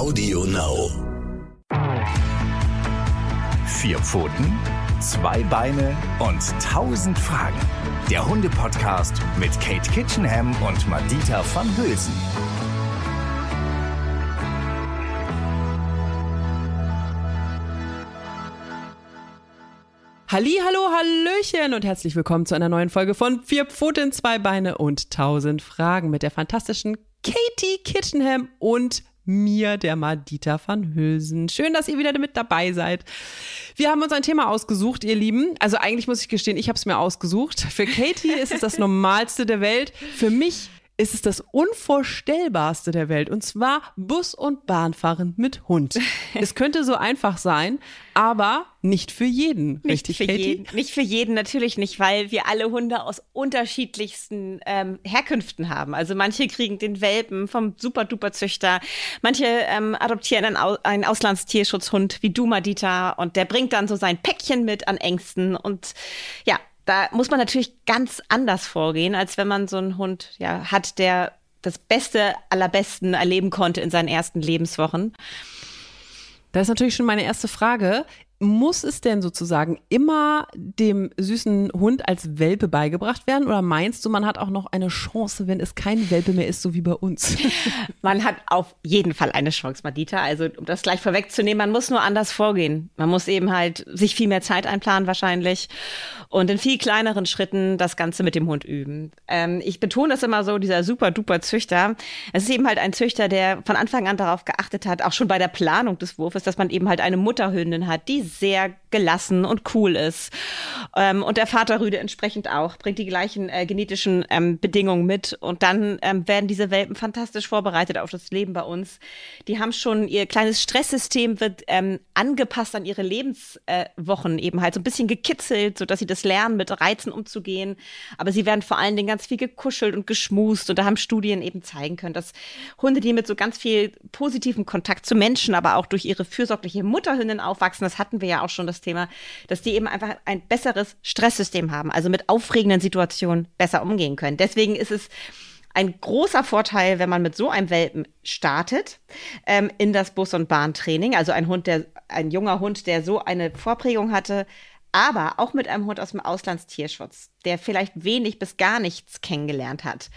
Audio Now. Vier Pfoten, zwei Beine und tausend Fragen. Der Hunde-Podcast mit Kate Kitchenham und Madita van Hülsen. Halli, hallo, hallöchen und herzlich willkommen zu einer neuen Folge von Vier Pfoten, zwei Beine und tausend Fragen mit der fantastischen Katie Kitchenham und mir, der Madita van Hülsen. Schön, dass ihr wieder mit dabei seid. Wir haben uns ein Thema ausgesucht, ihr Lieben. Also eigentlich muss ich gestehen, ich habe es mir ausgesucht. Für Katie ist es das Normalste der Welt. Für mich ist es das Unvorstellbarste der Welt. Und zwar Bus- und Bahnfahren mit Hund. es könnte so einfach sein, aber nicht für jeden. Nicht richtig, für Katie? jeden. Nicht für jeden, natürlich nicht, weil wir alle Hunde aus unterschiedlichsten ähm, Herkünften haben. Also manche kriegen den Welpen vom Super-Duper-Züchter, manche ähm, adoptieren einen, Au einen Auslandstierschutzhund wie du, Madita, und der bringt dann so sein Päckchen mit an Ängsten. Und ja, da muss man natürlich ganz anders vorgehen, als wenn man so einen Hund ja, hat, der das Beste aller Besten erleben konnte in seinen ersten Lebenswochen. Da ist natürlich schon meine erste Frage. Muss es denn sozusagen immer dem süßen Hund als Welpe beigebracht werden? Oder meinst du, man hat auch noch eine Chance, wenn es kein Welpe mehr ist, so wie bei uns? Man hat auf jeden Fall eine Chance, Madita. Also, um das gleich vorwegzunehmen, man muss nur anders vorgehen. Man muss eben halt sich viel mehr Zeit einplanen wahrscheinlich und in viel kleineren Schritten das Ganze mit dem Hund üben. Ähm, ich betone das immer so, dieser super duper Züchter. Es ist eben halt ein Züchter, der von Anfang an darauf geachtet hat, auch schon bei der Planung des Wurfes, dass man eben halt eine Mutterhündin hat, die sehr gelassen und cool ist. Ähm, und der Vaterrüde entsprechend auch, bringt die gleichen äh, genetischen ähm, Bedingungen mit. Und dann ähm, werden diese Welpen fantastisch vorbereitet auf das Leben bei uns. Die haben schon ihr kleines Stresssystem wird ähm, angepasst an ihre Lebenswochen äh, eben halt so ein bisschen gekitzelt, sodass sie das lernen, mit Reizen umzugehen. Aber sie werden vor allen Dingen ganz viel gekuschelt und geschmust. Und da haben Studien eben zeigen können, dass Hunde, die mit so ganz viel positivem Kontakt zu Menschen, aber auch durch ihre fürsorgliche Mutterhündin aufwachsen, das hatten wir ja auch schon das Thema, dass die eben einfach ein besseres Stresssystem haben, also mit aufregenden Situationen besser umgehen können. Deswegen ist es ein großer Vorteil, wenn man mit so einem Welpen startet ähm, in das Bus- und Bahntraining. Also ein Hund, der, ein junger Hund, der so eine Vorprägung hatte, aber auch mit einem Hund aus dem Auslandstierschutz, der vielleicht wenig bis gar nichts kennengelernt hat.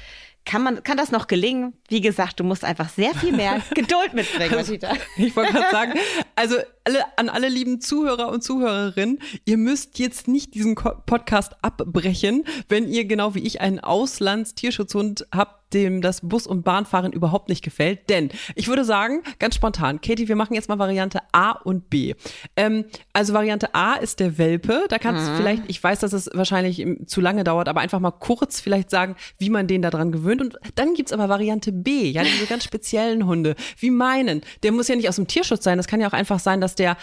Kann, man, kann das noch gelingen? Wie gesagt, du musst einfach sehr viel mehr Geduld mitbringen, Also, ich wollte gerade sagen, also alle, an alle lieben Zuhörer und Zuhörerinnen, ihr müsst jetzt nicht diesen Podcast abbrechen, wenn ihr genau wie ich einen Auslandstierschutzhund habt, dem das Bus- und Bahnfahren überhaupt nicht gefällt. Denn ich würde sagen, ganz spontan, Katie, wir machen jetzt mal Variante A und B. Ähm, also Variante A ist der Welpe. Da kannst du vielleicht, ich weiß, dass es wahrscheinlich im- zu lange dauert, aber einfach mal kurz vielleicht sagen, wie man den daran gewöhnt. Und dann gibt's aber Variante B, ja, diese ganz speziellen Hunde, wie meinen. Der muss ja nicht aus dem Tierschutz sein. Das kann ja auch einfach sein, dass der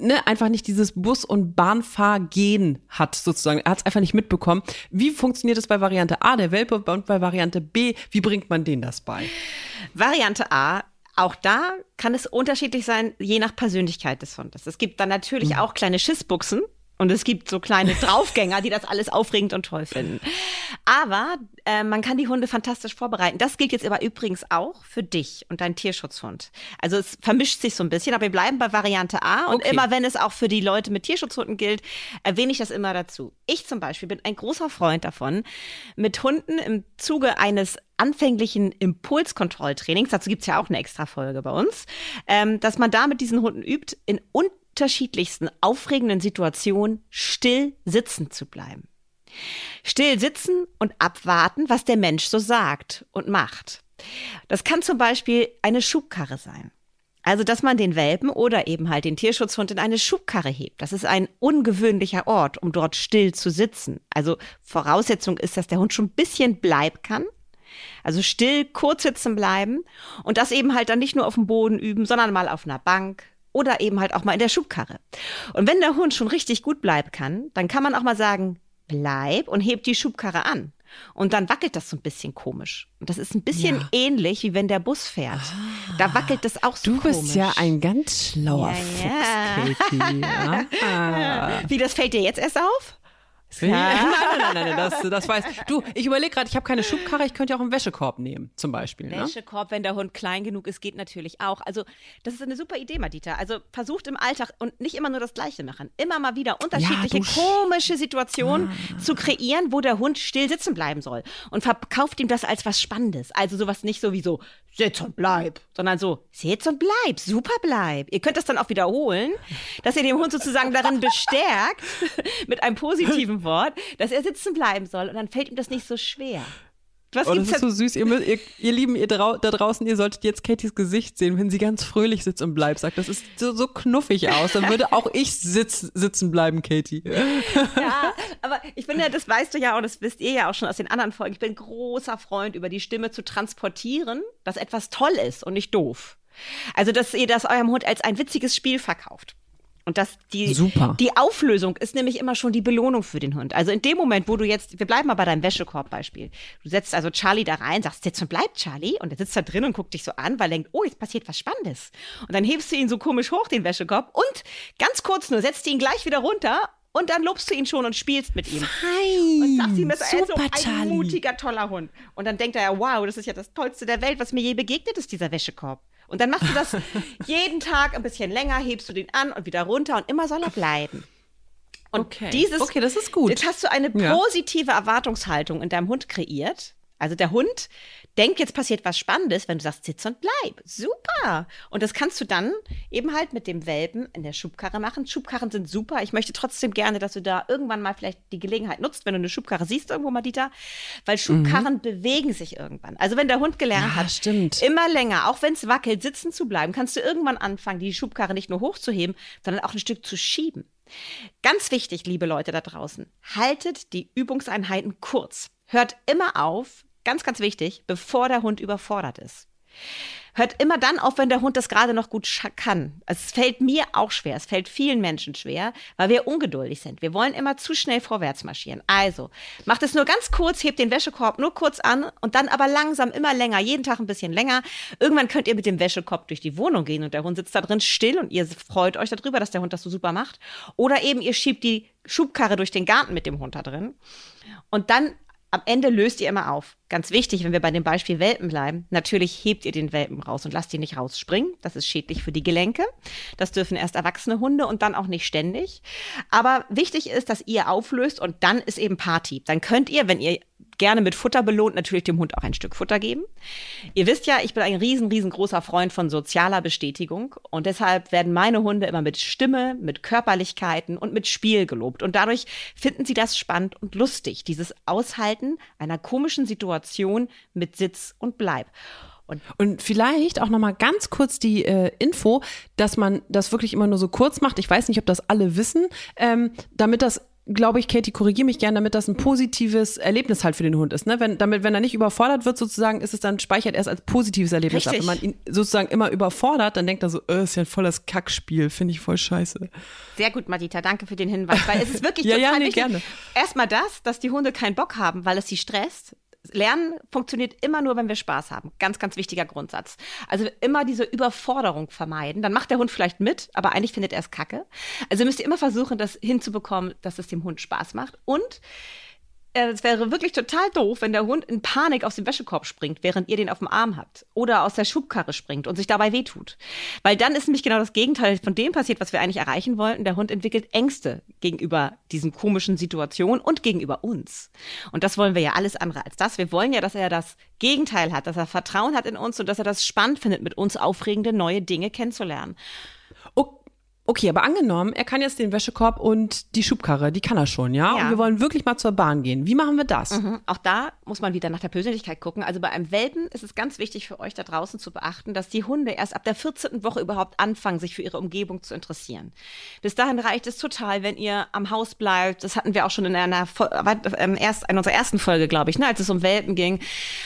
ne, einfach nicht dieses Bus- und Bahnfahrgehen hat, sozusagen. Er hat es einfach nicht mitbekommen. Wie funktioniert es bei Variante A, der Welpe, und bei Variante B, wie bringt man denen das bei? Variante A. Auch da kann es unterschiedlich sein, je nach Persönlichkeit des Hundes. Es gibt dann natürlich Mhm. auch kleine Schissbuchsen und es gibt so kleine Draufgänger, die das alles aufregend und toll finden. Aber äh, man kann die Hunde fantastisch vorbereiten. Das gilt jetzt aber übrigens auch für dich und deinen Tierschutzhund. Also es vermischt sich so ein bisschen, aber wir bleiben bei Variante A. Und Okay. immer wenn es auch für die Leute mit Tierschutzhunden gilt, erwähne ich das immer dazu. Ich zum Beispiel bin ein großer Freund davon, mit Hunden im Zuge eines anfänglichen Impulskontrolltrainings, dazu gibt's ja auch eine extra Folge bei uns, ähm, dass man da mit diesen Hunden übt, in unterschiedlichsten aufregenden Situationen still sitzen zu bleiben. Still sitzen und abwarten, was der Mensch so sagt und macht. Das kann zum Beispiel eine Schubkarre sein. Also, dass man den Welpen oder eben halt den Tierschutzhund in eine Schubkarre hebt. Das ist ein ungewöhnlicher Ort, um dort still zu sitzen. Also, Voraussetzung ist, dass der Hund schon ein bisschen bleiben kann. Also still, kurz sitzen bleiben und das eben halt dann nicht nur auf dem Boden üben, sondern mal auf einer Bank oder eben halt auch mal in der Schubkarre. Und wenn der Hund schon richtig gut bleiben kann, dann kann man auch mal sagen, bleib und heb die Schubkarre an. Und dann wackelt das so ein bisschen komisch. Und das ist ein bisschen Ja. ähnlich, wie wenn der Bus fährt. Da wackelt das auch so Du komisch. bist ja ein ganz schlauer Ja, Fuchs, Katie. Ja. Ah. Wie, das fällt dir jetzt erst auf? Ja. Nein, nein, nein, nein, das, das weiß du. Ich überlege gerade, ich habe keine Schubkarre, ich könnte ja auch einen Wäschekorb nehmen, zum Beispiel. Ne? Wäschekorb, wenn der Hund klein genug ist, geht natürlich auch. Also das ist eine super Idee, Madita. Also versucht im Alltag und nicht immer nur das Gleiche machen, immer mal wieder unterschiedliche ja, komische Situationen ah. zu kreieren, wo der Hund still sitzen bleiben soll und verkauft ihm das als was Spannendes. Also sowas nicht so wie so sitz und bleib, sondern so sitz und bleib, super bleib. Ihr könnt das dann auch wiederholen, dass ihr den Hund sozusagen darin bestärkt mit einem positiven Wort, dass er sitzen bleiben soll und dann fällt ihm das nicht so schwer. Was oh, das ist so süß. Ihr, ihr, ihr Lieben, ihr da draußen, ihr solltet jetzt Katies Gesicht sehen, wenn sie ganz fröhlich sitzt und bleibt. Sagt, das ist so, so knuffig aus. Dann würde auch ich sitz, sitzen bleiben, Katie. Ja, aber ich finde, das weißt du ja und das wisst ihr ja auch schon aus den anderen Folgen. Ich bin großer Freund, über die Stimme zu transportieren, dass etwas toll ist und nicht doof. Also, dass ihr das eurem Hund als ein witziges Spiel verkauft. Und das, die, Super. die Auflösung ist nämlich immer schon die Belohnung für den Hund. Also in dem Moment, wo du jetzt, wir bleiben mal bei deinem Wäschekorb-Beispiel. Du setzt also Charlie da rein, sagst, jetzt und bleib Charlie. Und er sitzt da drin und guckt dich so an, weil er denkt, oh, jetzt passiert was Spannendes. Und dann hebst du ihn so komisch hoch, den Wäschekorb. Und ganz kurz nur, setzt ihn gleich wieder runter und dann lobst du ihn schon und spielst mit ihm. Fein. Und sagst ihm, das ist so ein Charlie. mutiger, toller Hund. Und dann denkt er ja, wow, das ist ja das Tollste der Welt, was mir je begegnet ist, dieser Wäschekorb. Und dann machst du das jeden Tag ein bisschen länger, hebst du den an und wieder runter und immer soll er bleiben. Und okay. dieses, okay, das ist gut. Jetzt hast du eine positive ja. Erwartungshaltung in deinem Hund kreiert. Also der Hund denk, jetzt passiert was Spannendes, wenn du sagst, sitz und bleib. Super. Und das kannst du dann eben halt mit dem Welpen in der Schubkarre machen. Schubkarren sind super. Ich möchte trotzdem gerne, dass du da irgendwann mal vielleicht die Gelegenheit nutzt, wenn du eine Schubkarre siehst irgendwo mal, Dieter, weil Schubkarren mhm. bewegen sich irgendwann. Also wenn der Hund gelernt ja, hat, stimmt. immer länger, auch wenn es wackelt, sitzen zu bleiben, kannst du irgendwann anfangen, die Schubkarre nicht nur hochzuheben, sondern auch ein Stück zu schieben. Ganz wichtig, liebe Leute da draußen, haltet die Übungseinheiten kurz. Hört immer auf, Ganz, ganz wichtig, bevor der Hund überfordert ist. Hört immer dann auf, wenn der Hund das gerade noch gut kann. Es fällt mir auch schwer, es fällt vielen Menschen schwer, weil wir ungeduldig sind. Wir wollen immer zu schnell vorwärts marschieren. Also, macht es nur ganz kurz, hebt den Wäschekorb nur kurz an und dann aber langsam immer länger, jeden Tag ein bisschen länger. Irgendwann könnt ihr mit dem Wäschekorb durch die Wohnung gehen und der Hund sitzt da drin still und ihr freut euch darüber, dass der Hund das so super macht. Oder eben ihr schiebt die Schubkarre durch den Garten mit dem Hund da drin. Und dann am Ende löst ihr immer auf. Ganz wichtig, wenn wir bei dem Beispiel Welpen bleiben, natürlich hebt ihr den Welpen raus und lasst ihn nicht rausspringen. Das ist schädlich für die Gelenke. Das dürfen erst erwachsene Hunde und dann auch nicht ständig. Aber wichtig ist, dass ihr auflöst und dann ist eben Party. Dann könnt ihr, wenn ihr gerne mit Futter belohnt, natürlich dem Hund auch ein Stück Futter geben. Ihr wisst ja, ich bin ein riesen, riesengroßer Freund von sozialer Bestätigung und deshalb werden meine Hunde immer mit Stimme, mit Körperlichkeiten und mit Spiel gelobt und dadurch finden sie das spannend und lustig, dieses Aushalten einer komischen Situation mit Sitz und Bleib. Und, und, vielleicht auch noch mal ganz kurz die äh, Info, dass man das wirklich immer nur so kurz macht. Ich weiß nicht, ob das alle wissen, ähm, damit das glaube ich, Katie, korrigiere mich gerne, damit das ein positives Erlebnis halt für den Hund ist. Ne? Wenn, damit, wenn er nicht überfordert wird, sozusagen, ist es dann speichert erst als positives Erlebnis Richtig. ab. Wenn man ihn sozusagen immer überfordert, dann denkt er so, äh, ist ja ein volles Kackspiel, finde ich voll scheiße. Sehr gut, Madita, danke für den Hinweis, weil es ist wirklich ja, total ja, nee, wichtig. Gerne. Erstmal das, dass die Hunde keinen Bock haben, weil es sie stresst. Lernen funktioniert immer nur, wenn wir Spaß haben. Ganz, ganz wichtiger Grundsatz. Also immer diese Überforderung vermeiden. Dann macht der Hund vielleicht mit, aber eigentlich findet er es kacke. Also müsst ihr immer versuchen, das hinzubekommen, dass es dem Hund Spaß macht. Und es wäre wirklich total doof, wenn der Hund in Panik aus dem Wäschekorb springt, während ihr den auf dem Arm habt. Oder aus der Schubkarre springt und sich dabei wehtut. Weil dann ist nämlich genau das Gegenteil von dem passiert, was wir eigentlich erreichen wollten. Der Hund entwickelt Ängste gegenüber diesen komischen Situationen und gegenüber uns. Und das wollen wir ja alles andere als das. Wir wollen ja, dass er das Gegenteil hat, dass er Vertrauen hat in uns und dass er das spannend findet, mit uns aufregende neue Dinge kennenzulernen. Okay. Aber angenommen, er kann jetzt den Wäschekorb und die Schubkarre, die kann er schon, ja? ja. Und wir wollen wirklich mal zur Bahn gehen. Wie machen wir das? Mhm. Auch da muss man wieder nach der Persönlichkeit gucken. Also bei einem Welpen ist es ganz wichtig für euch da draußen zu beachten, dass die Hunde erst ab der 14. Woche überhaupt anfangen, sich für ihre Umgebung zu interessieren. Bis dahin reicht es total, wenn ihr am Haus bleibt. Das hatten wir auch schon in einer ähm, erst, in unserer ersten Folge, glaube ich, ne, als es um Welpen ging.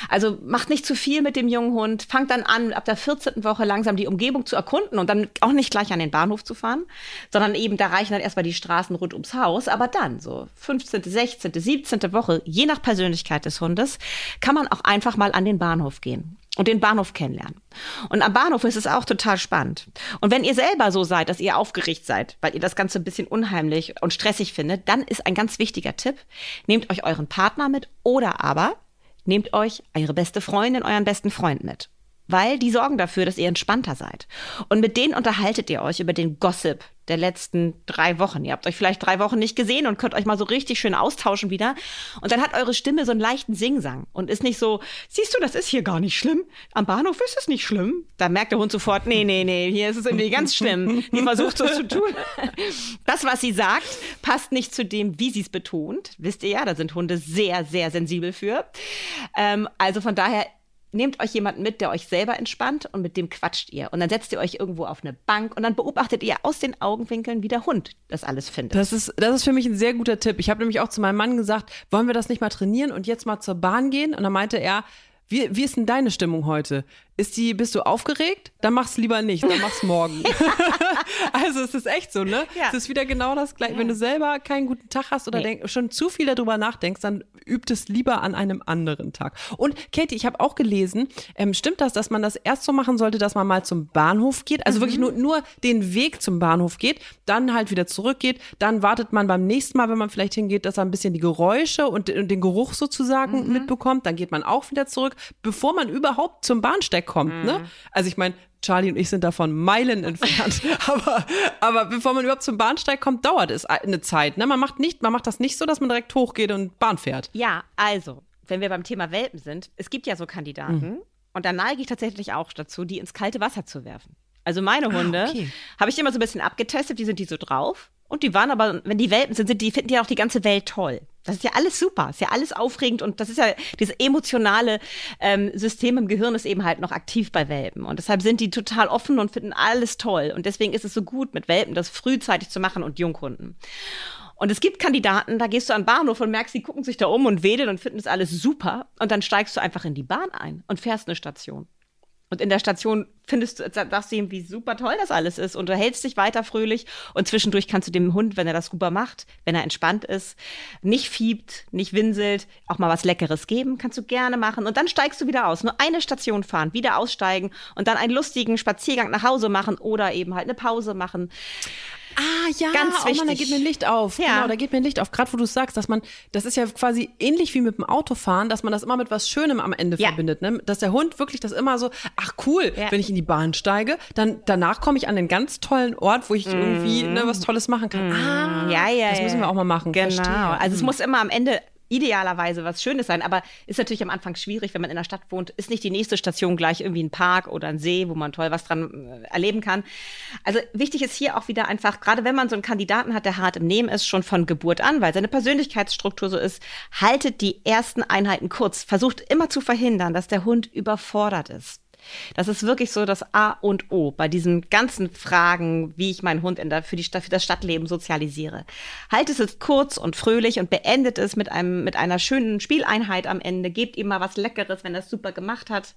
Also macht nicht zu viel mit dem jungen Hund. Fangt dann an, ab der 14. Woche langsam die Umgebung zu erkunden und dann auch nicht gleich an den Bahnhof zu fahren fahren, sondern eben da reichen dann erstmal die Straßen rund ums Haus. Aber dann, so 15., 16., 17. Woche, je nach Persönlichkeit des Hundes, kann man auch einfach mal an den Bahnhof gehen. und den Bahnhof kennenlernen. Und am Bahnhof ist es auch total spannend. Und wenn ihr selber so seid, dass ihr aufgeregt seid, weil ihr das Ganze ein bisschen unheimlich und stressig findet, dann ist ein ganz wichtiger Tipp, nehmt euch euren Partner mit oder aber nehmt euch eure beste Freundin, euren besten Freund mit weil die sorgen dafür, dass ihr entspannter seid. Und mit denen unterhaltet ihr euch über den Gossip der letzten drei Wochen. Ihr habt euch vielleicht drei Wochen nicht gesehen und könnt euch mal so richtig schön austauschen wieder. Und dann hat eure Stimme so einen leichten Singsang und ist nicht so, siehst du, das ist hier gar nicht schlimm. Am Bahnhof ist es nicht schlimm. Da merkt der Hund sofort, nee, nee, nee, hier ist es irgendwie ganz schlimm. Die versucht so zu tun. Das, was sie sagt, passt nicht zu dem, wie sie es betont. Wisst ihr ja, da sind Hunde sehr, sehr sensibel für. Ähm, also von daher nehmt euch jemanden mit, der euch selber entspannt und mit dem quatscht ihr. Und dann setzt ihr euch irgendwo auf eine Bank und dann beobachtet ihr aus den Augenwinkeln, wie der Hund das alles findet. Das ist, das ist für mich ein sehr guter Tipp. Ich habe nämlich auch zu meinem Mann gesagt, wollen wir das nicht mal trainieren und jetzt mal zur Bahn gehen? Und dann meinte er, wie, wie ist denn deine Stimmung heute? Ist die, bist du aufgeregt? Dann mach's lieber nicht, dann mach's morgen. also es ist echt so, ne? Ja. Es ist wieder genau das gleiche. Wenn du selber keinen guten Tag hast oder nee. denk, schon zu viel darüber nachdenkst, dann übt es lieber an einem anderen Tag. Und Katie, ich habe auch gelesen, ähm, stimmt das, dass man das erst so machen sollte, dass man mal zum Bahnhof geht? Also mhm. wirklich nur, nur den Weg zum Bahnhof geht, dann halt wieder zurückgeht, dann wartet man beim nächsten Mal, wenn man vielleicht hingeht, dass er ein bisschen die Geräusche und, und den Geruch sozusagen mhm. mitbekommt, dann geht man auch wieder zurück bevor man überhaupt zum Bahnsteig kommt. Ne? Mhm. Ne? Also ich meine, Charlie und ich sind davon Meilen entfernt. aber, aber bevor man überhaupt zum Bahnsteig kommt, dauert es eine Zeit. Ne? Man macht nicht, man macht das nicht so, dass man direkt hochgeht und Bahn fährt. Ja, also, wenn wir beim Thema Welpen sind, es gibt ja so Kandidaten, mhm. und da neige ich tatsächlich auch dazu, die ins kalte Wasser zu werfen. Also meine ah, Hunde ah, okay. habe ich immer so ein bisschen abgetestet, die sind die so drauf. Und die waren aber, wenn die Welpen sind, sind die finden ja auch die ganze Welt toll. Das ist ja alles super, ist ja alles aufregend und das ist ja dieses emotionale ähm, System im Gehirn ist eben halt noch aktiv bei Welpen und deshalb sind die total offen und finden alles toll und deswegen ist es so gut mit Welpen das frühzeitig zu machen und Junghunden. Und es gibt Kandidaten, da gehst du an den Bahnhof und merkst, die gucken sich da um und wedeln und finden das alles super und dann steigst du einfach in die Bahn ein und fährst eine Station. Und in der Station findest du, sagst du ihm, wie super toll das alles ist und du hältst dich weiter fröhlich und zwischendurch kannst du dem Hund, wenn er das super macht, wenn er entspannt ist, nicht fiebt, nicht winselt, auch mal was Leckeres geben, kannst du gerne machen und dann steigst du wieder aus. Nur eine Station fahren, wieder aussteigen und dann einen lustigen Spaziergang nach Hause machen oder eben halt eine Pause machen. Ah ja, ganz wichtig. Oh Mann, da geht mir ein Licht auf. Ja. Genau, da geht mir ein Licht auf. Gerade wo du sagst, dass man, das ist ja quasi ähnlich wie mit dem Autofahren, dass man das immer mit was Schönem am Ende ja. verbindet. Ne? Dass der Hund wirklich das immer so, ach cool, ja. wenn ich in die Bahn steige, dann danach komme ich an den ganz tollen Ort, wo ich mm. irgendwie ne, was Tolles machen kann. Mm. Ah, ja, ja, das müssen wir auch mal machen. Genau. Verstehe. Also es muss immer am Ende idealerweise was Schönes sein, aber ist natürlich am Anfang schwierig, wenn man in der Stadt wohnt, ist nicht die nächste Station gleich irgendwie ein Park oder ein See, wo man toll was dran äh, erleben kann. Also wichtig ist hier auch wieder einfach, gerade wenn man so einen Kandidaten hat, der hart im Nehmen ist, schon von Geburt an, weil seine Persönlichkeitsstruktur so ist, haltet die ersten Einheiten kurz, versucht immer zu verhindern, dass der Hund überfordert ist. Das ist wirklich so das A und O bei diesen ganzen Fragen, wie ich meinen Hund in der, für, die, für das Stadtleben sozialisiere. Haltet es kurz und fröhlich und beendet es mit, einem, mit einer schönen Spieleinheit am Ende. Gebt ihm mal was Leckeres, wenn er es super gemacht hat.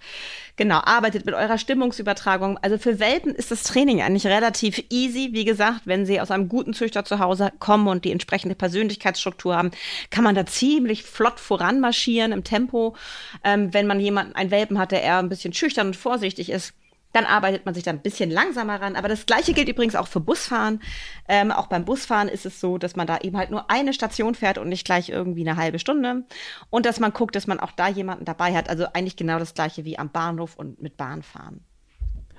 Genau, arbeitet mit eurer Stimmungsübertragung. Also für Welpen ist das Training eigentlich relativ easy. Wie gesagt, wenn sie aus einem guten Züchter zu Hause kommen und die entsprechende Persönlichkeitsstruktur haben, kann man da ziemlich flott voranmarschieren im Tempo. Ähm, wenn man jemanden, einen Welpen hat, der eher ein bisschen schüchtern und vorsichtig ist, dann arbeitet man sich da ein bisschen langsamer ran. Aber das Gleiche gilt übrigens auch für Busfahren. Ähm, auch beim Busfahren ist es so, dass man da eben halt nur eine Station fährt und nicht gleich irgendwie eine halbe Stunde. Und dass man guckt, dass man auch da jemanden dabei hat. Also eigentlich genau das Gleiche wie am Bahnhof und mit Bahnfahren.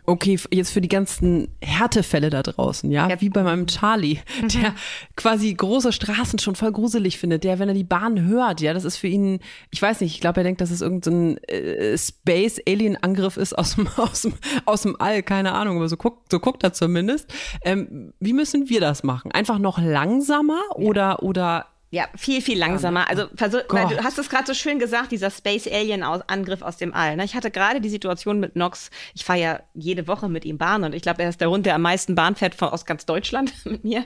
Okay, jetzt für die ganzen Härtefälle da draußen, ja, ja. wie bei meinem Charlie, mhm. der quasi große Straßen schon voll gruselig findet, der, wenn er die Bahn hört, ja, das ist für ihn, ich weiß nicht, ich glaube, er denkt, dass es irgendein so äh, Space-Alien-Angriff ist aus dem, aus, dem, aus dem All, keine Ahnung, aber so guckt, so guckt er zumindest. Ähm, wie müssen wir das machen? Einfach noch langsamer ja. oder, oder ja, viel, viel langsamer. Also versuch, weil du hast es gerade so schön gesagt, dieser Space Alien Angriff aus dem All. Ne? Ich hatte gerade die Situation mit Nox, ich fahre ja jede Woche mit ihm Bahn und ich glaube, er ist der Hund, der am meisten Bahn fährt von, aus ganz Deutschland mit mir.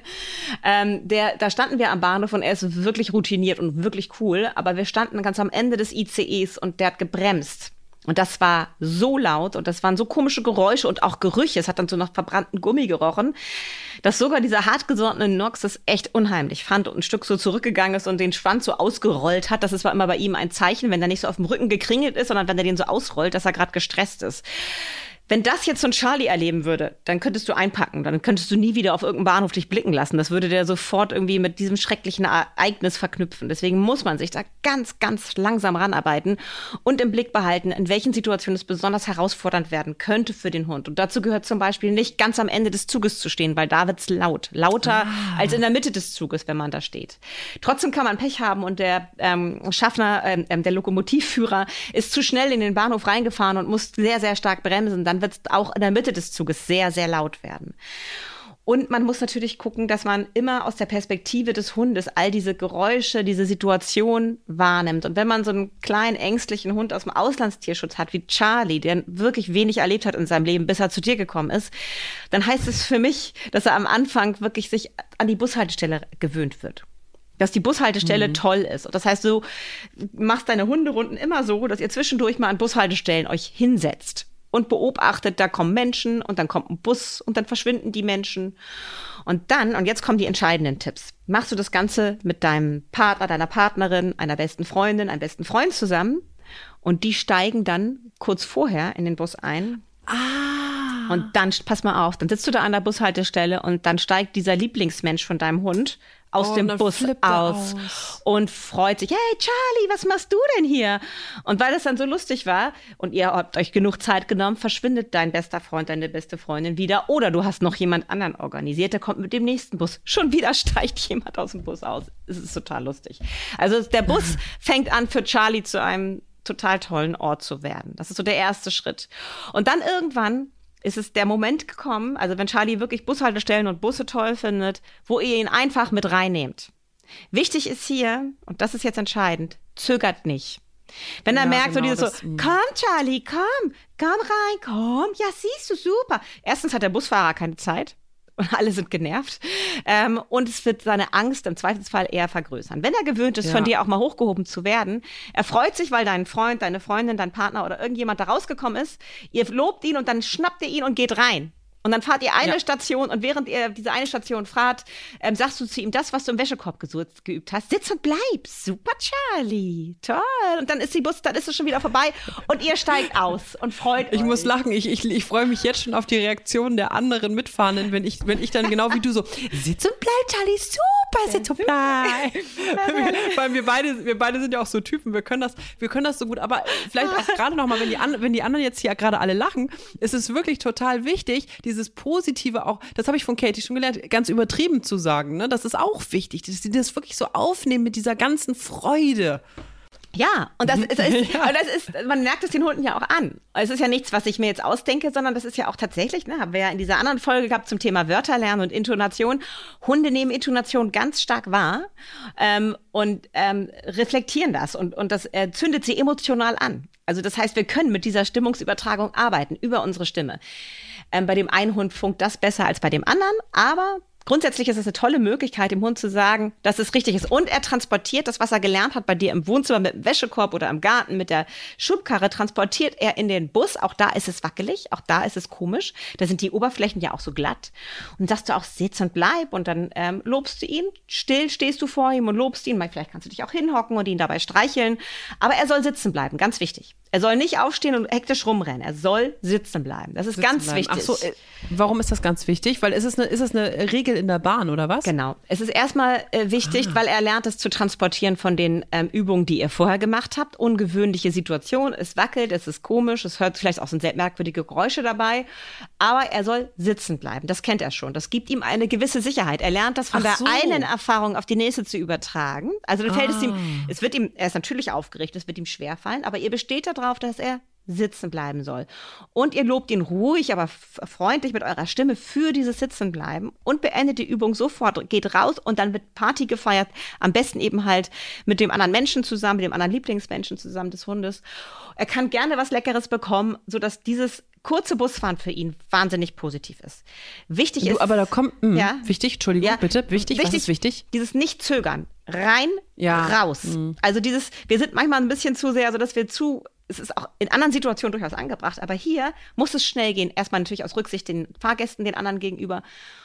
Ähm, der, da standen wir am Bahnhof und er ist wirklich routiniert und wirklich cool, aber wir standen ganz am Ende des ICEs und der hat gebremst Und das war so laut und das waren so komische Geräusche und auch Gerüche. Es hat dann so nach verbrannten Gummi gerochen, dass sogar dieser hartgesottene Nox das echt unheimlich fand und ein Stück so zurückgegangen ist und den Schwanz so ausgerollt hat. Das zwar immer bei ihm ein Zeichen, wenn er nicht so auf dem Rücken gekringelt ist, sondern wenn er den so ausrollt, dass er gerade gestresst ist. Wenn das jetzt so ein Charlie erleben würde, dann könntest du einpacken, dann könntest du nie wieder auf irgendeinem Bahnhof dich blicken lassen. Das würde der sofort irgendwie mit diesem schrecklichen Ereignis verknüpfen. Deswegen muss man sich da ganz, ganz langsam ranarbeiten und im Blick behalten, in welchen Situationen es besonders herausfordernd werden könnte für den Hund. Und dazu gehört zum Beispiel nicht ganz am Ende des Zuges zu stehen, weil da wird's laut. Lauter ah. als in der Mitte des Zuges, wenn man da steht. Trotzdem kann man Pech haben und der ähm, Schaffner, ähm, ähm der Lokomotivführer ist zu schnell in den Bahnhof reingefahren und muss sehr, sehr stark bremsen. Dann wird es auch in der Mitte des Zuges sehr, sehr laut werden. Und man muss natürlich gucken, dass man immer aus der Perspektive des Hundes all diese Geräusche, diese Situation wahrnimmt. Und wenn man so einen kleinen ängstlichen Hund aus dem Auslandstierschutz hat, wie Charlie, der wirklich wenig erlebt hat in seinem Leben, bis er zu dir gekommen ist, dann heißt es für mich, dass er am Anfang wirklich sich an die Bushaltestelle gewöhnt wird dass die Bushaltestelle mhm. toll ist. Und das heißt, du machst deine Hunderunden immer so, dass ihr zwischendurch mal an Bushaltestellen euch hinsetzt und beobachtet, da kommen Menschen und dann kommt ein Bus und dann verschwinden die Menschen. Und dann, und jetzt kommen die entscheidenden Tipps. Machst du das Ganze mit deinem Partner, deiner Partnerin, einer besten Freundin, einem besten Freund zusammen und die steigen dann kurz vorher in den Bus ein. Ah. Und dann, pass mal auf, dann sitzt du da an der Bushaltestelle und dann steigt dieser Lieblingsmensch von deinem Hund aus oh, dem Bus aus, aus, und freut sich, hey Charlie, was machst du denn hier? Und weil das dann so lustig war und ihr habt euch genug Zeit genommen, verschwindet dein bester Freund, deine beste Freundin wieder oder du hast noch jemand anderen organisiert, der kommt mit dem nächsten Bus. Schon wieder steigt jemand aus dem Bus aus. Es ist total lustig. Also der Bus fängt an für Charlie zu einem total tollen Ort zu werden. Das ist so der erste Schritt. Und dann irgendwann ist es der Moment gekommen, also wenn Charlie wirklich Bushaltestellen und Busse toll findet, wo ihr ihn einfach mit reinnehmt. Wichtig ist hier, und das ist jetzt entscheidend, zögert nicht. Wenn er ja, merkt, genau, so dieses das, so, mm. komm Charlie, komm, komm rein, komm, ja, siehst du, super. Erstens hat der Busfahrer keine Zeit und alle sind genervt. Ähm, und es wird seine Angst im Zweifelsfall eher vergrößern. Wenn er gewöhnt ist, ja. von dir auch mal hochgehoben zu werden, er freut sich, weil dein Freund, deine Freundin, dein Partner oder irgendjemand da rausgekommen ist. Ihr lobt ihn und dann schnappt ihr ihn und geht rein. Und dann fahrt ihr eine ja. Station und während ihr diese eine Station fahrt, ähm, sagst du zu ihm das, was du im Wäschekorb geübt hast. Sitz und bleib. Super, Charlie. Toll. Und dann ist die Bus, dann ist es schon wieder vorbei und ihr steigt aus und freut Ich euch. muss lachen. Ich, ich, ich freue mich jetzt schon auf die Reaktion der anderen Mitfahrenden, wenn ich, wenn ich dann genau wie du so, sitz und bleib, Charlie. Super, und bleib. Weil wir beide, wir beide sind ja auch so Typen. Wir können das, wir können das so gut. Aber vielleicht auch gerade nochmal, wenn die, wenn die anderen jetzt hier gerade alle lachen, ist es wirklich total wichtig, dieses Positive auch, das habe ich von Katie schon gelernt, ganz übertrieben zu sagen. Ne? Das ist auch wichtig, dass sie das wirklich so aufnehmen mit dieser ganzen Freude. Ja, und das, ist, ist, ja. das ist, man merkt es den Hunden ja auch an. Es ist ja nichts, was ich mir jetzt ausdenke, sondern das ist ja auch tatsächlich, ne, haben wir ja in dieser anderen Folge gehabt zum Thema Wörterlernen und Intonation. Hunde nehmen Intonation ganz stark wahr ähm, und ähm, reflektieren das und, und das äh, zündet sie emotional an. Also das heißt, wir können mit dieser Stimmungsübertragung arbeiten über unsere Stimme. Ähm, bei dem einen Hund funkt das besser als bei dem anderen, aber Grundsätzlich ist es eine tolle Möglichkeit, dem Hund zu sagen, dass es richtig ist. Und er transportiert das, was er gelernt hat bei dir im Wohnzimmer mit dem Wäschekorb oder im Garten mit der Schubkarre, transportiert er in den Bus. Auch da ist es wackelig, auch da ist es komisch. Da sind die Oberflächen ja auch so glatt. Und sagst du auch, sitz und bleib. Und dann ähm, lobst du ihn. Still stehst du vor ihm und lobst ihn. Vielleicht kannst du dich auch hinhocken und ihn dabei streicheln. Aber er soll sitzen bleiben, ganz wichtig. Er soll nicht aufstehen und hektisch rumrennen. Er soll sitzen bleiben. Das ist sitzen ganz bleiben. wichtig. Ach so, äh, warum ist das ganz wichtig? Weil ist es, eine, ist es eine Regel in der Bahn oder was? Genau. Es ist erstmal äh, wichtig, ah. weil er lernt es zu transportieren von den ähm, Übungen, die ihr vorher gemacht habt. Ungewöhnliche Situation. Es wackelt, es ist komisch, es hört vielleicht auch so sehr merkwürdige Geräusche dabei. Aber er soll sitzen bleiben. Das kennt er schon. Das gibt ihm eine gewisse Sicherheit. Er lernt das von Ach der so. einen Erfahrung auf die nächste zu übertragen. Also dann fällt ah. es ihm, es wird ihm, er ist natürlich aufgeregt, es wird ihm schwerfallen, aber ihr besteht da darauf, dass er sitzen bleiben soll. Und ihr lobt ihn ruhig, aber freundlich mit eurer Stimme für dieses Sitzen bleiben und beendet die Übung sofort, geht raus und dann wird Party gefeiert. Am besten eben halt mit dem anderen Menschen zusammen, mit dem anderen Lieblingsmenschen zusammen des Hundes. Er kann gerne was Leckeres bekommen, sodass dieses kurze Busfahren für ihn wahnsinnig positiv ist. Wichtig du, ist. Aber da kommt, mh, ja, wichtig, Entschuldigung, ja, bitte, wichtig, wichtig, was ist wichtig? Dieses Nicht-Zögern. Rein, ja, raus. Mh. Also dieses, wir sind manchmal ein bisschen zu sehr, so dass wir zu es ist auch in anderen Situationen durchaus angebracht, aber hier muss es schnell gehen. Erstmal natürlich aus Rücksicht den Fahrgästen, den anderen gegenüber.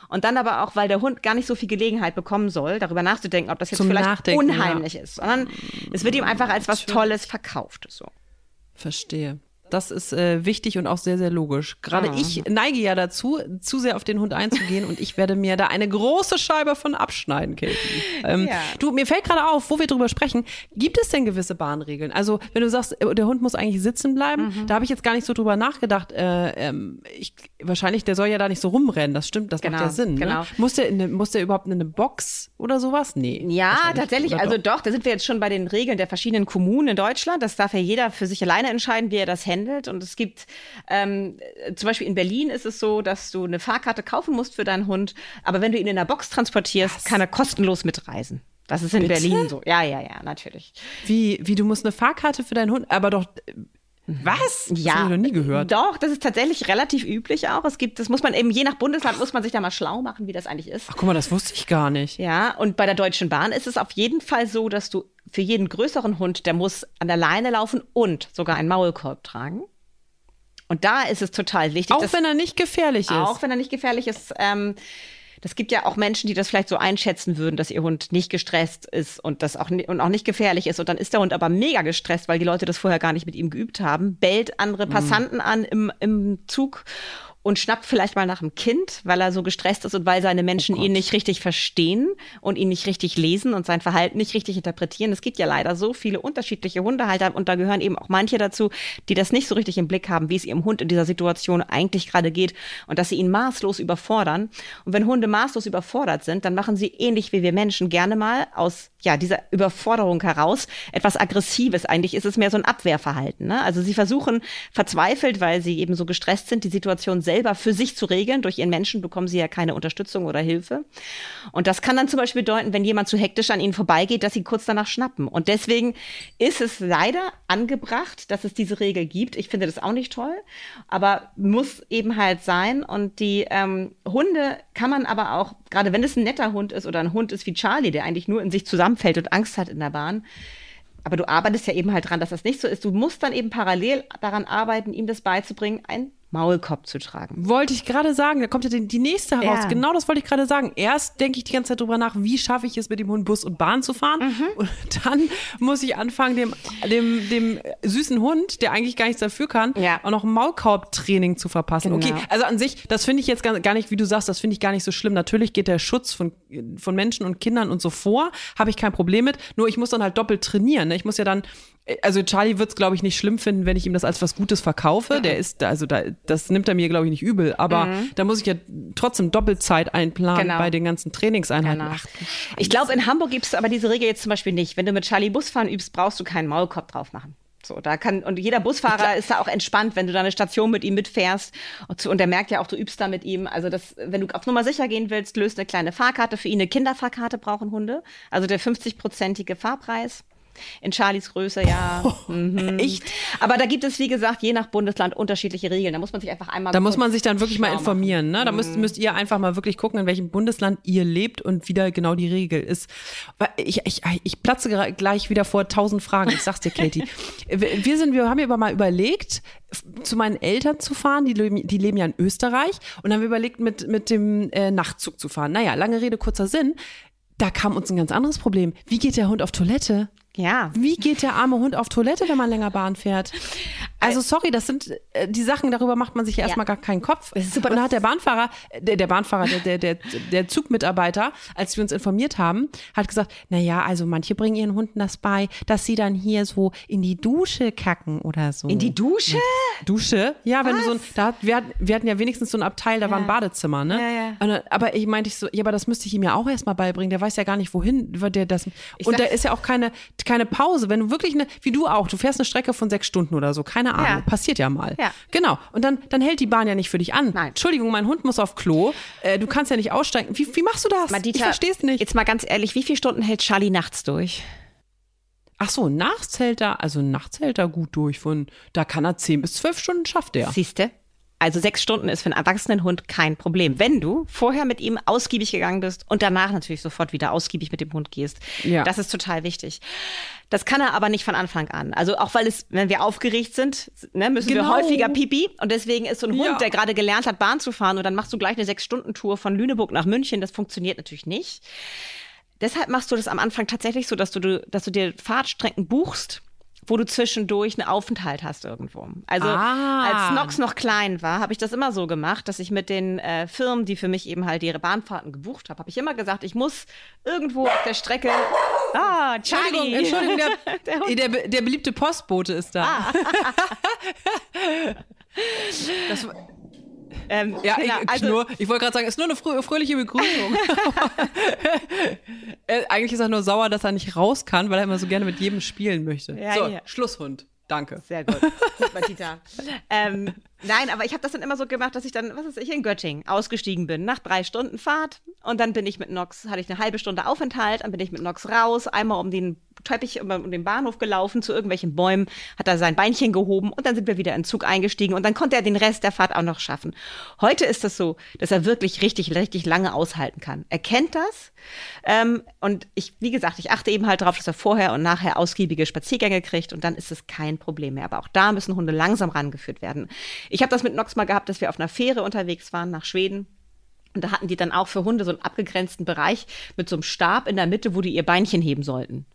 Und dann aber auch, weil der Hund gar nicht so viel Gelegenheit bekommen soll, darüber nachzudenken, ob das jetzt Zum vielleicht Nachdenken, unheimlich ist, sondern es wird ihm einfach als was Tolles verkauft. So. Verstehe. Das ist äh, wichtig und auch sehr, sehr logisch. Gerade Ah. ich neige ja dazu, zu sehr auf den Hund einzugehen und ich werde mir da eine große Scheibe von abschneiden, Katie. Ähm, Ja. Du, mir fällt gerade auf, wo wir drüber sprechen, gibt es denn gewisse Bahnregeln? Also, wenn du sagst, äh, der Hund muss eigentlich sitzen bleiben, Mhm. da habe ich jetzt gar nicht so drüber nachgedacht. Äh, ähm, ich, wahrscheinlich, der soll ja da nicht so rumrennen, das stimmt, das macht Genau, ja Sinn. genau. Ne? Muss, der eine, muss der überhaupt in eine Box oder sowas? Nee. Ja, tatsächlich. Also doch? doch, da sind wir jetzt schon bei den Regeln der verschiedenen Kommunen in Deutschland. Das darf ja jeder für sich alleine entscheiden, wie er das handelt. Und es gibt ähm, äh, zum Beispiel in Berlin ist es so, dass du eine Fahrkarte kaufen musst für deinen Hund, aber wenn du ihn in der Box transportierst, kann er kostenlos mitreisen. Das ist in Bitte? Berlin so. Ja, ja, ja, natürlich. Wie, wie, du musst eine Fahrkarte für deinen Hund, aber doch. Was? Das Ja, habe ich noch nie gehört. Doch, das ist tatsächlich relativ üblich auch. Es gibt, das muss man eben je nach Bundesland muss man sich da mal schlau machen, wie das eigentlich ist. Ach, guck mal, das wusste ich gar nicht. Ja, und bei der Deutschen Bahn ist es auf jeden Fall so, dass du für jeden größeren Hund, der muss an der Leine laufen und sogar einen Maulkorb tragen. Und da ist es total wichtig, Auch dass, wenn er nicht gefährlich ist. auch wenn er nicht gefährlich ist. Ähm, das gibt ja auch Menschen, die das vielleicht so einschätzen würden, dass ihr Hund nicht gestresst ist und das auch, und auch nicht gefährlich ist. Und dann ist der Hund aber mega gestresst, weil die Leute das vorher gar nicht mit ihm geübt haben, bellt andere Passanten an im, im Zug und schnappt vielleicht mal nach dem Kind, weil er so gestresst ist und weil seine Menschen ihn nicht richtig verstehen und ihn nicht richtig lesen und sein Verhalten nicht richtig interpretieren. Es gibt ja leider so viele unterschiedliche Hundehalter und da gehören eben auch manche dazu, die das nicht so richtig im Blick haben, wie es ihrem Hund in dieser Situation eigentlich gerade geht und dass sie ihn maßlos überfordern. Und wenn Hunde maßlos überfordert sind, dann machen sie ähnlich wie wir Menschen gerne mal aus ja, dieser Überforderung heraus etwas Aggressives. Eigentlich ist es mehr so ein Abwehrverhalten. Ne? Also sie versuchen verzweifelt, weil sie eben so gestresst sind, die Situation selber für sich zu regeln. Durch ihren Menschen bekommen sie ja keine Unterstützung oder Hilfe. Und das kann dann zum Beispiel bedeuten, wenn jemand zu hektisch an ihnen vorbeigeht, dass sie kurz danach schnappen. Und deswegen ist es leider angebracht, dass es diese Regel gibt. Ich finde das auch nicht toll, aber muss eben halt sein. Und die ähm, Hunde kann man aber auch, gerade wenn es ein netter Hund ist oder ein Hund ist wie Charlie, der eigentlich nur in sich zusammenfällt und Angst hat in der Bahn, aber du arbeitest ja eben halt dran, dass das nicht so ist. Du musst dann eben parallel daran arbeiten, ihm das beizubringen, einen Maulkorb zu tragen. Wollte ich gerade sagen, da kommt ja die, nächste heraus. Ja. Genau das wollte ich gerade sagen. Erst denke ich die ganze Zeit drüber nach, wie schaffe ich es, mit dem Hund Bus und Bahn zu fahren. Mhm. Und dann muss ich anfangen, dem, dem, dem süßen Hund, der eigentlich gar nichts dafür kann, Ja. auch noch Maulkorbtraining zu verpassen. Genau. Okay, also an sich, das finde ich jetzt gar, gar nicht, wie du sagst, das finde ich gar nicht so schlimm. Natürlich geht der Schutz von, von Menschen und Kindern und so vor, habe ich kein Problem mit. Nur ich muss dann halt doppelt trainieren. Ne? Ich muss ja dann, also Charlie wird es, glaube ich, nicht schlimm finden, wenn ich ihm das als was Gutes verkaufe. Der ist, also da, das nimmt er mir, glaube ich, nicht übel. Aber da muss ich ja trotzdem Doppelzeit einplanen Genau. bei den ganzen Trainingseinheiten. Genau. Ach. Ich glaube, in Hamburg gibt es aber diese Regel jetzt zum Beispiel nicht. Wenn du mit Charlie Busfahren übst, brauchst du keinen Maulkorb drauf machen. So, da kann, und jeder Busfahrer ist da auch entspannt, wenn du da eine Station mit ihm mitfährst. Und, und der merkt ja auch, du übst da mit ihm. Also das, wenn du auf Nummer sicher gehen willst, löst eine kleine Fahrkarte für ihn. Eine Kinderfahrkarte brauchen Hunde. Also der 50-prozentige Fahrpreis. In Charlies Größe, ja. Mhm. Echt? Aber da gibt es, wie gesagt, je nach Bundesland unterschiedliche Regeln. Da muss man sich einfach einmal Da muss man sich dann wirklich mal informieren. Ne? Da müsst, müsst ihr einfach mal wirklich gucken, in welchem Bundesland ihr lebt und wie da genau die Regel ist. Ich, ich, ich platze gleich wieder vor tausend Fragen. Ich sag's dir, Katie. Wir sind, wir haben aber mal überlegt, zu meinen Eltern zu fahren. Die leben, die leben ja in Österreich. Und dann haben wir überlegt, mit, mit dem äh, Nachtzug zu fahren. Naja, lange Rede, kurzer Sinn. Da kam uns ein ganz anderes Problem. Wie geht der Hund auf Toilette? Ja. Wie geht der arme Hund auf Toilette, wenn man länger Bahn fährt? Also sorry, das sind äh, die Sachen, darüber macht man sich ja erstmal gar keinen Kopf. Super, Und da hat der Bahnfahrer, äh, der, der Bahnfahrer, der, der, der, Zugmitarbeiter, als wir uns informiert haben, hat gesagt, na ja, also manche bringen ihren Hunden das bei, dass sie dann hier so in die Dusche kacken oder so. In die Dusche? Dusche? Ja, wenn du so ein, da, wir, hatten- wir hatten ja wenigstens so ein Abteil, da war ein Badezimmer, ne? Ja, ja. Und, aber ich meinte ich so, ja, aber das müsste ich ihm ja auch erstmal beibringen. Der weiß ja gar nicht, wohin der das. Ich und da ist ja auch keine, keine Pause. Wenn du wirklich eine, wie du auch, du fährst eine Strecke von sechs Stunden oder so, keine Ahnung, Ja. passiert ja mal. Ja. Genau. Und dann, dann hält die Bahn ja nicht für dich an. Nein. Entschuldigung, mein Hund muss auf Klo. Äh, du kannst ja nicht aussteigen. Wie, wie machst du das? Madita, ich verstehe es nicht. Jetzt mal ganz ehrlich, wie viele Stunden hält Charlie nachts durch? Ach so, nachts hält er, also nachts hält er gut durch. Von, da kann er zehn bis zwölf Stunden schafft er. Siehste? Also sechs Stunden ist für einen erwachsenen Hund kein Problem. Wenn du vorher mit ihm ausgiebig gegangen bist und danach natürlich sofort wieder ausgiebig mit dem Hund gehst. Ja. Das ist total wichtig. Das kann er aber nicht von Anfang an. Also auch weil es, wenn wir aufgeregt sind, ne, müssen genau. wir häufiger pipi. Und deswegen ist so ein Hund, ja. der gerade gelernt hat, Bahn zu fahren und dann machst du gleich eine Sechs-Stunden-Tour von Lüneburg nach München. Das funktioniert natürlich nicht. Deshalb machst du das am Anfang tatsächlich so, dass du, dass du dir Fahrtstrecken buchst wo du zwischendurch einen Aufenthalt hast irgendwo. Also ah. als Nox noch klein war, habe ich das immer so gemacht, dass ich mit den äh, Firmen, die für mich eben halt ihre Bahnfahrten gebucht habe, habe ich immer gesagt, ich muss irgendwo auf der Strecke. Ah, Charlie. Entschuldigung, Entschuldigung der, der, der, der, beliebte Postbote ist da. Ah. das, ähm, ja, genau, ich, also, ich wollte gerade sagen, es ist nur eine frö fröhliche Begrüßung. äh, eigentlich ist er nur sauer, dass er nicht raus kann, weil er immer so gerne mit jedem spielen möchte. Ja, so, ja. Schlusshund. Danke. Sehr gut. Gut, Matita. ähm, nein, aber ich habe das dann immer so gemacht, dass ich dann, was ist ich, in Göttingen ausgestiegen bin, nach drei Stunden Fahrt. Und dann bin ich mit Nox, hatte ich eine halbe Stunde Aufenthalt, dann bin ich mit Nox raus, einmal um den Teppich um den Bahnhof gelaufen, zu irgendwelchen Bäumen, hat er sein Beinchen gehoben und dann sind wir wieder in den Zug eingestiegen und dann konnte er den Rest der Fahrt auch noch schaffen. Heute ist es so, dass er wirklich richtig, richtig lange aushalten kann. Er kennt das ähm, und ich, wie gesagt, ich achte eben halt darauf, dass er vorher und nachher ausgiebige Spaziergänge kriegt und dann ist es kein Problem mehr. Aber auch da müssen Hunde langsam rangeführt werden. Ich habe das mit Nox mal gehabt, dass wir auf einer Fähre unterwegs waren nach Schweden. Und da hatten die dann auch für Hunde so einen abgegrenzten Bereich mit so einem Stab in der Mitte, wo die ihr Beinchen heben sollten.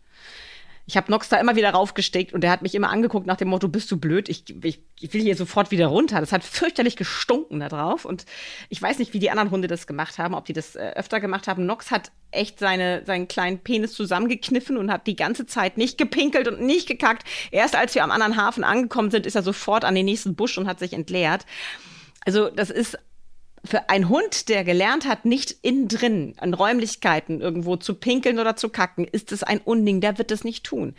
Ich habe Nox da immer wieder raufgesteckt und der hat mich immer angeguckt nach dem Motto, bist du blöd? Ich, ich, ich will hier sofort wieder runter. Das hat fürchterlich gestunken da drauf. Und ich weiß nicht, wie die anderen Hunde das gemacht haben, ob die das äh, öfter gemacht haben. Nox hat echt seine, seinen kleinen Penis zusammengekniffen und hat die ganze Zeit nicht gepinkelt und nicht gekackt. Erst als wir am anderen Hafen angekommen sind, ist er sofort an den nächsten Busch und hat sich entleert. Also das ist für einen Hund, der gelernt hat, nicht innen drin an Räumlichkeiten irgendwo zu pinkeln oder zu kacken, ist es ein Unding. Der wird das nicht tun.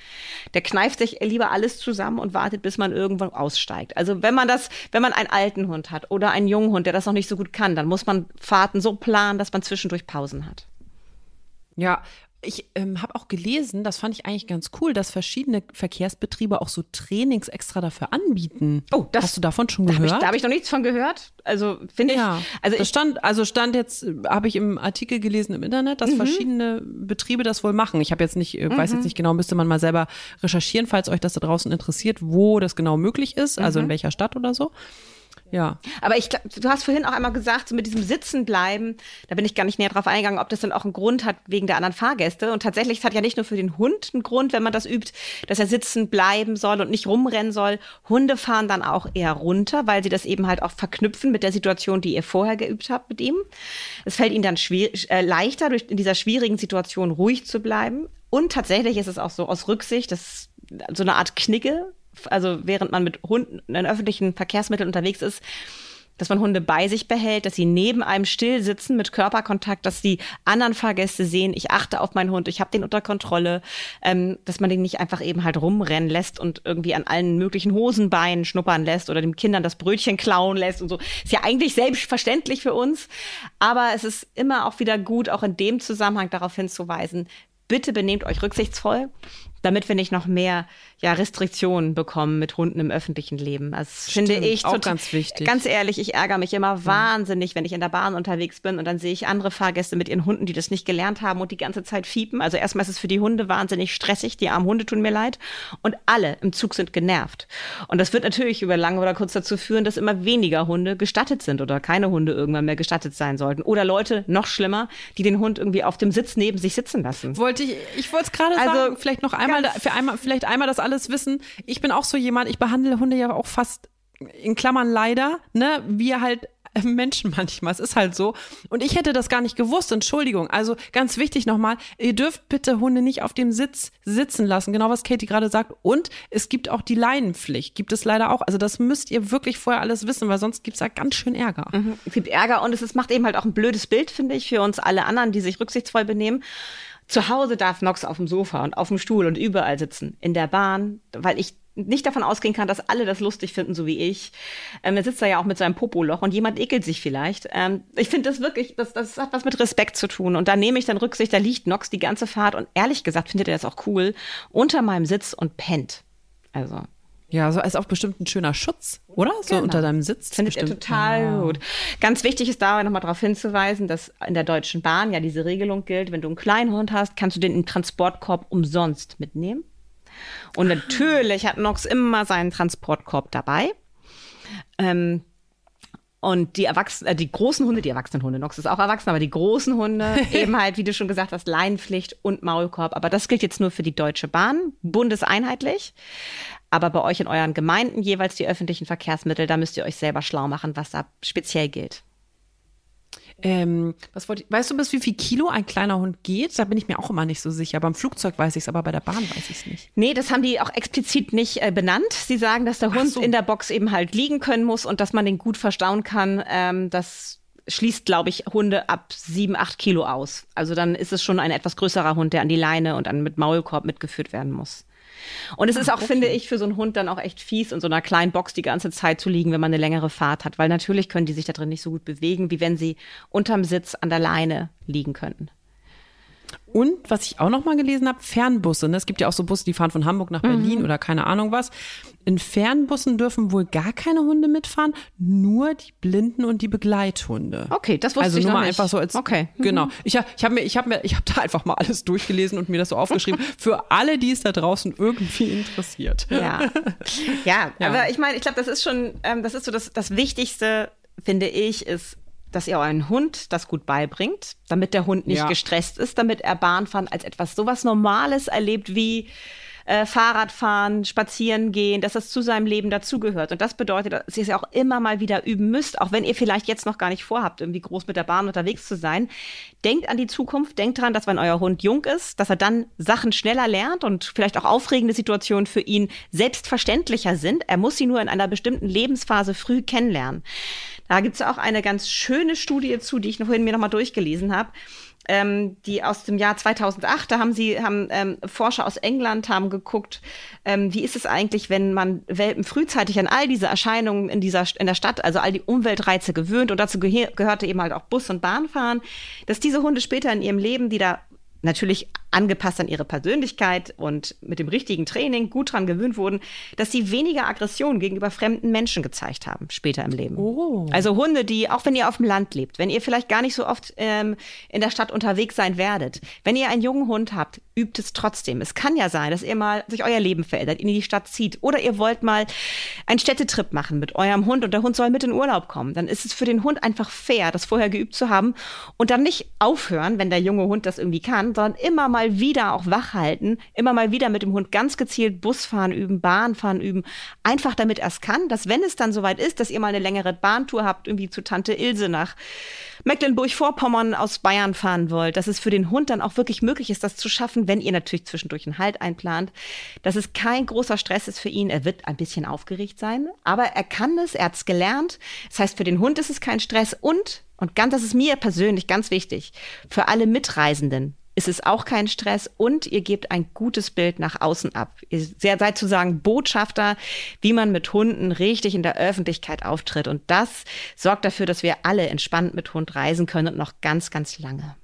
Der kneift sich lieber alles zusammen und wartet, bis man irgendwann aussteigt. Also wenn man das, wenn man einen alten Hund hat oder einen jungen Hund, der das noch nicht so gut kann, dann muss man Fahrten so planen, dass man zwischendurch Pausen hat. Ja, ich ähm, habe auch gelesen, das fand ich eigentlich ganz cool, dass verschiedene Verkehrsbetriebe auch so Trainings extra dafür anbieten. Oh, das, hast du davon schon gehört? Da habe ich, hab ich, noch nichts von gehört. Also finde ich. Ja, also das ich, stand, also stand jetzt, habe ich im Artikel gelesen im Internet, dass mhm. verschiedene Betriebe das wohl machen. Ich habe jetzt nicht, mhm. weiß jetzt mhm. nicht genau, müsste man mal selber recherchieren, falls euch das da draußen interessiert, wo das genau möglich ist, also mhm. in welcher Stadt oder so. Ja. Aber ich du hast vorhin auch einmal gesagt, so mit diesem Sitzen bleiben, da bin ich gar nicht näher drauf eingegangen, ob das dann auch einen Grund hat wegen der anderen Fahrgäste. Und tatsächlich, es hat ja nicht nur für den Hund einen Grund, wenn man das übt, dass er sitzen bleiben soll und nicht rumrennen soll. Hunde fahren dann auch eher runter, weil sie das eben halt auch verknüpfen mit der Situation, die ihr vorher geübt habt mit ihm. Es fällt ihnen dann schwer, äh, leichter, durch in dieser schwierigen Situation ruhig zu bleiben. Und tatsächlich ist es auch so aus Rücksicht, dass so eine Art Knigge also während man mit Hunden in öffentlichen Verkehrsmitteln unterwegs ist, dass man Hunde bei sich behält, dass sie neben einem still sitzen mit Körperkontakt, dass die anderen Fahrgäste sehen, ich achte auf meinen Hund, ich habe den unter Kontrolle, ähm, dass man den nicht einfach eben halt rumrennen lässt und irgendwie an allen möglichen Hosenbeinen schnuppern lässt oder den Kindern das Brötchen klauen lässt und so. Ist ja eigentlich selbstverständlich für uns, aber es ist immer auch wieder gut, auch in dem Zusammenhang darauf hinzuweisen, bitte benehmt euch rücksichtsvoll damit wir nicht noch mehr ja, Restriktionen bekommen mit Hunden im öffentlichen Leben. Also das finde ich auch total, ganz wichtig. Ganz ehrlich, ich ärgere mich immer ja. wahnsinnig, wenn ich in der Bahn unterwegs bin und dann sehe ich andere Fahrgäste mit ihren Hunden, die das nicht gelernt haben und die ganze Zeit fiepen. Also erstmal ist es für die Hunde wahnsinnig stressig, die armen Hunde tun mir leid und alle im Zug sind genervt. Und das wird natürlich über lange oder kurz dazu führen, dass immer weniger Hunde gestattet sind oder keine Hunde irgendwann mehr gestattet sein sollten. Oder Leute, noch schlimmer, die den Hund irgendwie auf dem Sitz neben sich sitzen lassen. Wollte ich, ich wollte es gerade also, sagen, vielleicht noch einmal einmal, für einmal, vielleicht einmal das alles wissen. Ich bin auch so jemand, ich behandle Hunde ja auch fast in Klammern leider, ne, wir halt Menschen manchmal. Es ist halt so. Und ich hätte das gar nicht gewusst. Entschuldigung. Also ganz wichtig nochmal, ihr dürft bitte Hunde nicht auf dem Sitz sitzen lassen. Genau was Katie gerade sagt. Und es gibt auch die Leinenpflicht. Gibt es leider auch. Also das müsst ihr wirklich vorher alles wissen, weil sonst gibt es da ganz schön Ärger. Mhm. Es gibt Ärger und es ist, macht eben halt auch ein blödes Bild, finde ich, für uns alle anderen, die sich rücksichtsvoll benehmen. Zu Hause darf Nox auf dem Sofa und auf dem Stuhl und überall sitzen. In der Bahn, weil ich nicht davon ausgehen kann, dass alle das lustig finden, so wie ich. Ähm, er sitzt da ja auch mit seinem Popoloch und jemand ekelt sich vielleicht. Ähm, ich finde das wirklich, das, das hat was mit Respekt zu tun. Und da nehme ich dann Rücksicht, da liegt Nox die ganze Fahrt und ehrlich gesagt findet er das auch cool, unter meinem Sitz und pennt. Also Ja, so ist auch bestimmt ein schöner Schutz, oder? So Genau. unter deinem Sitz. Findet ihr bestimmt. total Ja. gut. Ganz wichtig ist dabei nochmal darauf hinzuweisen, dass in der Deutschen Bahn ja diese Regelung gilt, wenn du einen kleinen Hund hast, kannst du den im Transportkorb umsonst mitnehmen. Und natürlich hat Nox immer seinen Transportkorb dabei. Ähm, und die Erwachsenen, äh, die großen Hunde, die erwachsenen Hunde, Nox ist auch erwachsen, aber die großen Hunde, eben halt, wie du schon gesagt hast, Leinenpflicht und Maulkorb. Aber das gilt jetzt nur für die Deutsche Bahn, bundeseinheitlich. Aber bei euch in euren Gemeinden jeweils die öffentlichen Verkehrsmittel, da müsst ihr euch selber schlau machen, was da speziell gilt. Ähm, was wollte ich, weißt du, bis wie viel Kilo ein kleiner Hund geht? Da bin ich mir auch immer nicht so sicher. Beim Flugzeug weiß ich es, aber bei der Bahn weiß ich es nicht. Nee, das haben die auch explizit nicht äh, benannt. Sie sagen, dass der Ach Hund so. in der Box eben halt liegen können muss und dass man den gut verstauen kann. Ähm, das schließt, glaube ich, Hunde ab sieben, acht Kilo aus. Also dann ist es schon ein etwas größerer Hund, der an die Leine und dann mit Maulkorb mitgeführt werden muss. Und es ist auch, finde ich, für so einen Hund dann auch echt fies, in so einer kleinen Box die ganze Zeit zu liegen, wenn man eine längere Fahrt hat. Weil natürlich können die sich da drin nicht so gut bewegen, wie wenn sie unterm Sitz an der Leine liegen könnten. Und was ich auch noch mal gelesen habe, Fernbusse. Ne? Es gibt ja auch so Busse, die fahren von Hamburg nach Berlin oder keine Ahnung was. In Fernbussen dürfen wohl gar keine Hunde mitfahren, nur die Blinden und die Begleithunde. Okay, das wusste also ich nur noch mal nicht. einfach so als Okay. Mhm. genau. Ich habe ich habe mir ich habe mir ich habe da einfach mal alles durchgelesen und mir das so aufgeschrieben für alle, die es da draußen irgendwie interessiert. Ja. ja, Ja. aber ich meine, ich glaube, das ist schon, ähm, das ist so das, das Wichtigste, finde ich, ist, dass ihr euren Hund das gut beibringt, damit der Hund nicht Ja. gestresst ist, damit er Bahnfahren als etwas sowas Normales erlebt wie äh, Fahrradfahren, spazieren gehen, dass das zu seinem Leben dazugehört. Und das bedeutet, dass ihr es ja auch immer mal wieder üben müsst, auch wenn ihr vielleicht jetzt noch gar nicht vorhabt, irgendwie groß mit der Bahn unterwegs zu sein. Denkt an die Zukunft, denkt dran, dass wenn euer Hund jung ist, dass er dann Sachen schneller lernt und vielleicht auch aufregende Situationen für ihn selbstverständlicher sind. Er muss sie nur in einer bestimmten Lebensphase früh kennenlernen. Da gibt es auch eine ganz schöne Studie zu, die ich noch vorhin mir nochmal durchgelesen habe ähm, die aus dem Jahr 2008, da haben sie, haben ähm, Forscher aus England haben geguckt, ähm, wie ist es eigentlich, wenn man Welpen frühzeitig an all diese Erscheinungen in dieser in der Stadt, also all die Umweltreize gewöhnt. Und dazu gehörte eben halt auch Bus und Bahnfahren, dass diese Hunde später in ihrem Leben, die da natürlich angepasst an ihre Persönlichkeit und mit dem richtigen Training gut dran gewöhnt wurden, dass sie weniger Aggression gegenüber fremden Menschen gezeigt haben später im Leben. Oh. Also Hunde, die, auch wenn ihr auf dem Land lebt, wenn ihr vielleicht gar nicht so oft ähm, in der Stadt unterwegs sein werdet, wenn ihr einen jungen Hund habt, übt es trotzdem. Es kann ja sein, dass ihr mal sich euer Leben verändert, in die Stadt zieht oder ihr wollt mal einen Städtetrip machen mit eurem Hund und der Hund soll mit in Urlaub kommen. Dann ist es für den Hund einfach fair, das vorher geübt zu haben und dann nicht aufhören, wenn der junge Hund das irgendwie kann, sondern immer mal wieder auch wach halten, immer mal wieder mit dem Hund ganz gezielt Busfahren üben, Bahnfahren üben, einfach damit er es kann, dass wenn es dann soweit ist, dass ihr mal eine längere Bahntour habt, irgendwie zu Tante Ilse nach Mecklenburg-Vorpommern aus Bayern fahren wollt, dass es für den Hund dann auch wirklich möglich ist, das zu schaffen, wenn ihr natürlich zwischendurch einen Halt einplant, dass es kein großer Stress ist für ihn. Er wird ein bisschen aufgeregt sein, aber er kann es, er hat es gelernt. Das heißt, für den Hund ist es kein Stress und, und ganz, das ist mir persönlich ganz wichtig, für alle Mitreisenden ist es auch kein Stress und ihr gebt ein gutes Bild nach außen ab. Ihr seid sozusagen Botschafter, wie man mit Hunden richtig in der Öffentlichkeit auftritt. Und das sorgt dafür, dass wir alle entspannt mit Hund reisen können und noch ganz, ganz lange.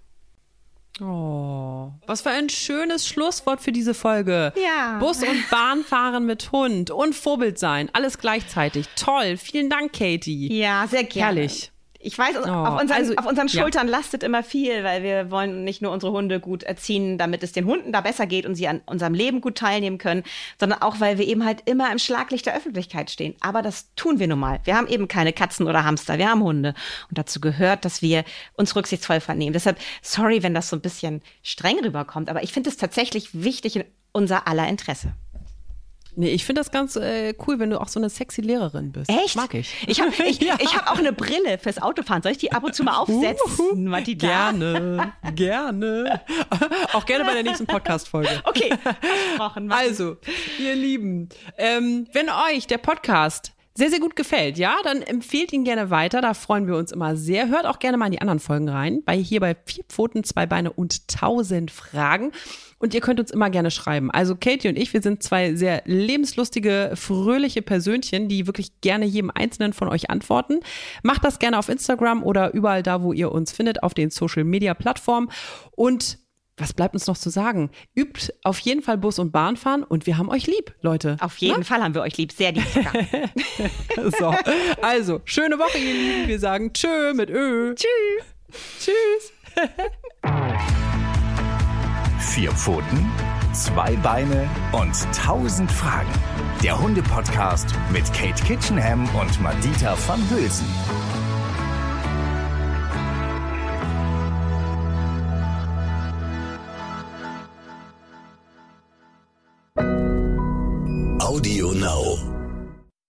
Oh, was für ein schönes Schlusswort für diese Folge. Ja. Bus und Bahn fahren mit Hund und Vorbild sein, alles gleichzeitig. Toll, vielen Dank, Katie. Ja, sehr gerne. Herrlich. Ich weiß, Oh, auf, unseren, also, auf unseren ja. Schultern lastet immer viel, weil wir wollen nicht nur unsere Hunde gut erziehen, damit es den Hunden da besser geht und sie an unserem Leben gut teilnehmen können, sondern auch, weil wir eben halt immer im Schlaglicht der Öffentlichkeit stehen. Aber das tun wir nun mal. Wir haben eben keine Katzen oder Hamster, wir haben Hunde. Und dazu gehört, dass wir uns rücksichtsvoll vernehmen. Deshalb, sorry, wenn das so ein bisschen streng rüberkommt, aber ich finde es tatsächlich wichtig in unser aller Interesse. Nee, ich finde das ganz äh, cool, wenn du auch so eine sexy Lehrerin bist. Echt? Mag ich. Ich habe ich, Ja. ich hab auch eine Brille fürs Autofahren. Soll ich die ab und zu mal aufsetzen, Matita? Gerne, gerne. Auch gerne bei der nächsten Podcast-Folge. Okay, versprochen. Also, ihr Lieben, ähm, wenn euch der Podcast sehr, sehr gut gefällt, ja, dann empfehlt ihn gerne weiter. Da freuen wir uns immer sehr. Hört auch gerne mal in die anderen Folgen rein. Bei hier bei vier Pfoten, zwei Beine und tausend Fragen. Und ihr könnt uns immer gerne schreiben. Also Katie und ich, wir sind zwei sehr lebenslustige, fröhliche Persönchen, die wirklich gerne jedem einzelnen von euch antworten. Macht das gerne auf Instagram oder überall da, wo ihr uns findet, auf den Social Media Plattformen. Und was bleibt uns noch zu sagen? Übt auf jeden Fall Bus und Bahn fahren und wir haben euch lieb, Leute. Auf jeden Na? Fall haben wir euch lieb, sehr lieb. so, also, schöne Woche, ihr Lieben. Wir sagen Tschö mit Ö. Tschüss. Tschüss. Vier Pfoten, zwei Beine und tausend Fragen. Der Hunde-Podcast mit Kate Kitchenham und Madita van Hülsen. Audio Now.